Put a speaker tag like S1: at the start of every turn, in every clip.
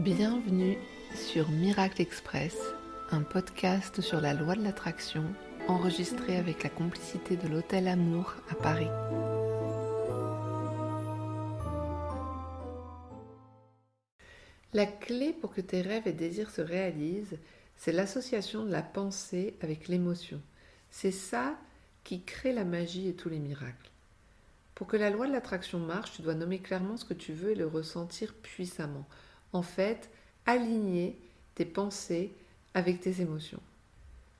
S1: Bienvenue sur Miracle Express, un podcast sur la loi de l'attraction enregistré avec la complicité de l'Hôtel Amour à Paris. La clé pour que tes rêves et désirs se réalisent, c'est l'association de la pensée avec l'émotion. C'est ça qui crée la magie et tous les miracles. Pour que la loi de l'attraction marche, tu dois nommer clairement ce que tu veux et le ressentir puissamment. En fait, aligner tes pensées avec tes émotions.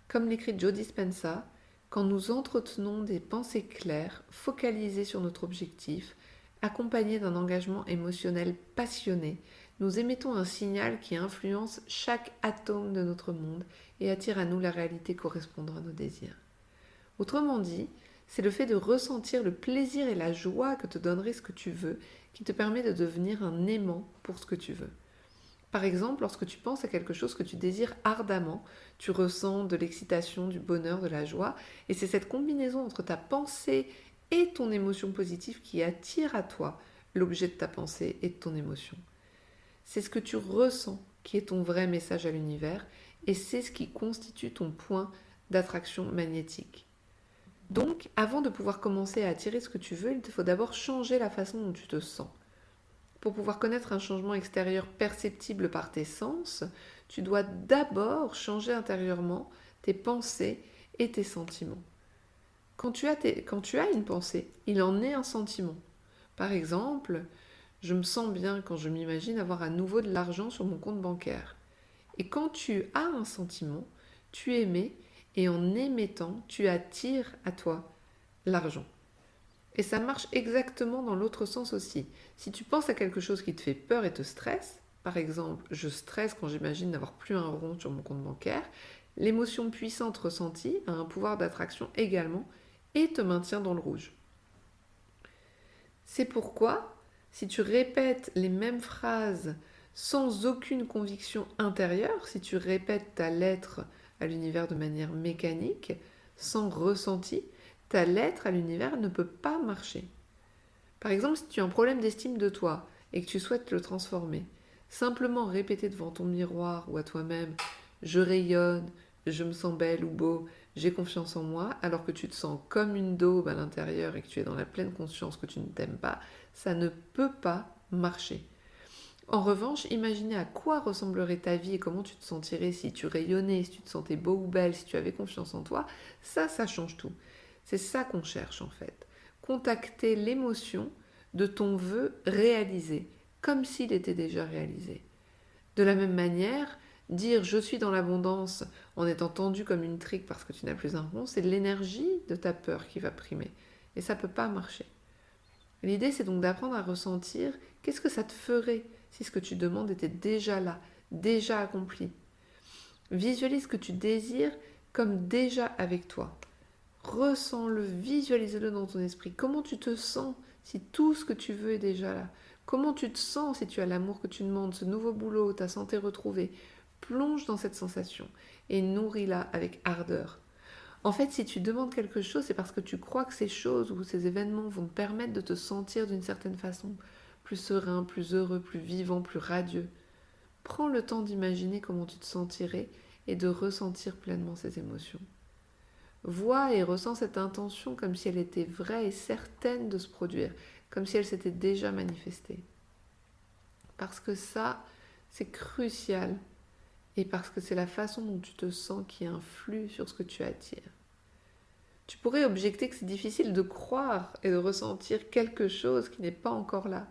S1: Comme l'écrit Joe Dispenza, quand nous entretenons des pensées claires, focalisées sur notre objectif, accompagnées d'un engagement émotionnel passionné, nous émettons un signal qui influence chaque atome de notre monde et attire à nous la réalité correspondant à nos désirs. Autrement dit, c'est le fait de ressentir le plaisir et la joie que te donnerait ce que tu veux qui te permet de devenir un aimant pour ce que tu veux. Par exemple, lorsque tu penses à quelque chose que tu désires ardemment, tu ressens de l'excitation, du bonheur, de la joie, et c'est cette combinaison entre ta pensée et ton émotion positive qui attire à toi l'objet de ta pensée et de ton émotion. C'est ce que tu ressens qui est ton vrai message à l'univers, et c'est ce qui constitue ton point d'attraction magnétique. Donc, avant de pouvoir commencer à attirer ce que tu veux, il te faut d'abord changer la façon dont tu te sens. Pour pouvoir connaître un changement extérieur perceptible par tes sens, tu dois d'abord changer intérieurement tes pensées et tes sentiments. Quand tu, as une pensée, il en est un sentiment. Par exemple, je me sens bien quand je m'imagine avoir à nouveau de l'argent sur mon compte bancaire. Et quand tu as un sentiment, tu émets et en émettant, tu attires à toi l'argent. Et ça marche exactement dans l'autre sens aussi. Si tu penses à quelque chose qui te fait peur et te stresse, par exemple, je stresse quand j'imagine n'avoir plus un rond sur mon compte bancaire, l'émotion puissante ressentie a un pouvoir d'attraction également et te maintient dans le rouge. C'est pourquoi, si tu répètes les mêmes phrases sans aucune conviction intérieure, si tu répètes ta lettre à l'univers de manière mécanique, sans ressenti, ta lettre à l'univers ne peut pas marcher. Par exemple, si tu as un problème d'estime de toi et que tu souhaites le transformer, simplement répéter devant ton miroir ou à toi-même je rayonne, je me sens belle ou beau, j'ai confiance en moi, alors que tu te sens comme une daube à l'intérieur et que tu es dans la pleine conscience que tu ne t'aimes pas, ça ne peut pas marcher. En revanche, imaginez à quoi ressemblerait ta vie et comment tu te sentirais si tu rayonnais, si tu te sentais beau ou belle, si tu avais confiance en toi, ça, ça change tout. C'est ça qu'on cherche en fait. Contacter l'émotion de ton vœu réalisé, comme s'il était déjà réalisé. De la même manière, dire je suis dans l'abondance en étant tendu comme une trique parce que tu n'as plus un rond, c'est l'énergie de ta peur qui va primer. Et ça ne peut pas marcher. L'idée, c'est donc d'apprendre à ressentir qu'est-ce que ça te ferait si ce que tu demandes était déjà là, déjà accompli. Visualise ce que tu désires comme déjà avec toi. Ressens-le, visualise-le dans ton esprit. Comment tu te sens si tout ce que tu veux est déjà là? Comment tu te sens si tu as l'amour que tu demandes, ce nouveau boulot, ta santé retrouvée? Plonge dans cette sensation et nourris-la avec ardeur. En fait, si tu demandes quelque chose, c'est parce que tu crois que ces choses ou ces événements vont te permettre de te sentir d'une certaine façon plus serein, plus heureux, plus vivant, plus radieux. Prends le temps d'imaginer comment tu te sentirais et de ressentir pleinement ces émotions. Vois et ressens cette intention comme si elle était vraie et certaine de se produire, comme si elle s'était déjà manifestée. Parce que ça, c'est crucial et parce que c'est la façon dont tu te sens qui influe sur ce que tu attires. Tu pourrais objecter que c'est difficile de croire et de ressentir quelque chose qui n'est pas encore là,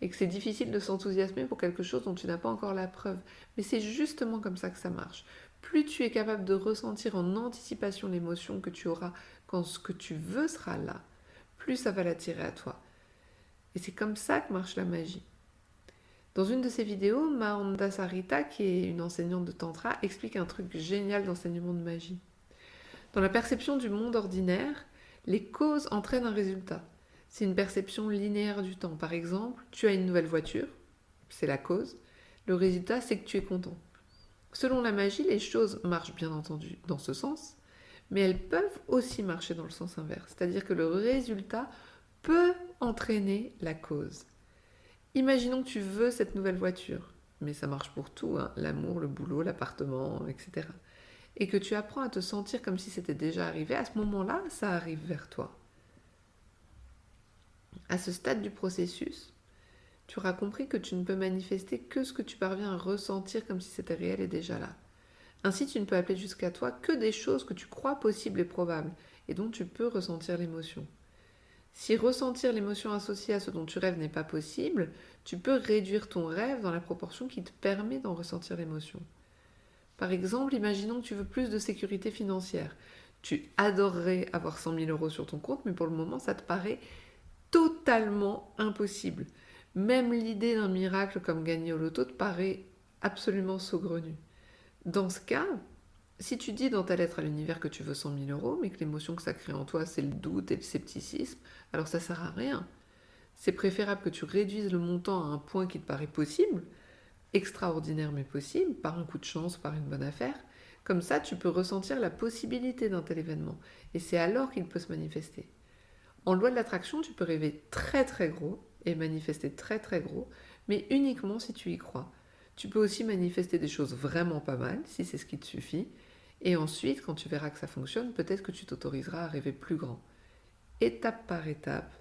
S1: et que c'est difficile de s'enthousiasmer pour quelque chose dont tu n'as pas encore la preuve. Mais c'est justement comme ça que ça marche plus tu es capable de ressentir en anticipation l'émotion que tu auras quand ce que tu veux sera là, plus ça va l'attirer à toi. Et c'est comme ça que marche la magie. Dans une de ses vidéos, Mahanda Sarita, qui est une enseignante de Tantra, explique un truc génial d'enseignement de magie. Dans la perception du monde ordinaire, les causes entraînent un résultat. C'est une perception linéaire du temps. Par exemple, tu as une nouvelle voiture, c'est la cause. Le résultat, c'est que tu es content. Selon la magie, les choses marchent bien entendu dans ce sens, mais elles peuvent aussi marcher dans le sens inverse, c'est-à-dire que le résultat peut entraîner la cause. Imaginons que tu veux cette nouvelle voiture. mais ça marche pour tout, hein, l'amour, le boulot, l'appartement, etc. Et que tu apprends à te sentir comme si c'était déjà arrivé, à ce moment-là, ça arrive vers toi. À ce stade du processus, tu auras compris que tu ne peux manifester que ce que tu parviens à ressentir comme si c'était réel et déjà là. Ainsi, tu ne peux appeler jusqu'à toi que des choses que tu crois possibles et probables, et dont tu peux ressentir l'émotion. Si ressentir l'émotion associée à ce dont tu rêves n'est pas possible, tu peux réduire ton rêve dans la proportion qui te permet d'en ressentir l'émotion. Par exemple, imaginons que tu veux plus de sécurité financière. Tu adorerais avoir 100 000 euros sur ton compte, mais pour le moment, ça te paraît totalement impossible. Même l'idée d'un miracle comme gagner au loto te paraît absolument saugrenue. Dans ce cas, si tu dis dans ta lettre à l'univers que tu veux 100 000 euros, mais que l'émotion que ça crée en toi, c'est le doute et le scepticisme, alors ça sert à rien. C'est préférable que tu réduises le montant à un point qui te paraît possible, extraordinaire mais possible, par un coup de chance, par une bonne affaire. Comme ça, tu peux ressentir la possibilité d'un tel événement. Et c'est alors qu'il peut se manifester. En loi de l'attraction, tu peux rêver très très gros et manifester très très gros, mais uniquement si tu y crois. Tu peux aussi manifester des choses vraiment pas mal, si c'est ce qui te suffit, et ensuite, quand tu verras que ça fonctionne, peut-être que tu t'autoriseras à rêver plus grand. Étape par étape,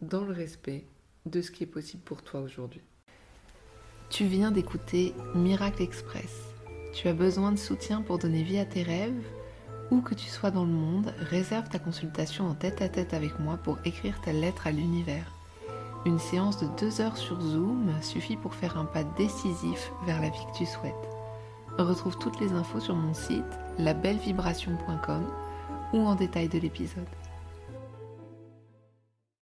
S1: dans le respect de ce qui est possible pour toi aujourd'hui.
S2: Tu viens d'écouter Miracle Express. Tu as besoin de soutien pour donner vie à tes rêves Où que tu sois dans le monde, réserve ta consultation en tête à tête avec moi pour écrire ta lettre à l'univers. Une séance de deux heures sur Zoom suffit pour faire un pas décisif vers la vie que tu souhaites. Retrouve toutes les infos sur mon site labellevibration.com ou en détail de l'épisode.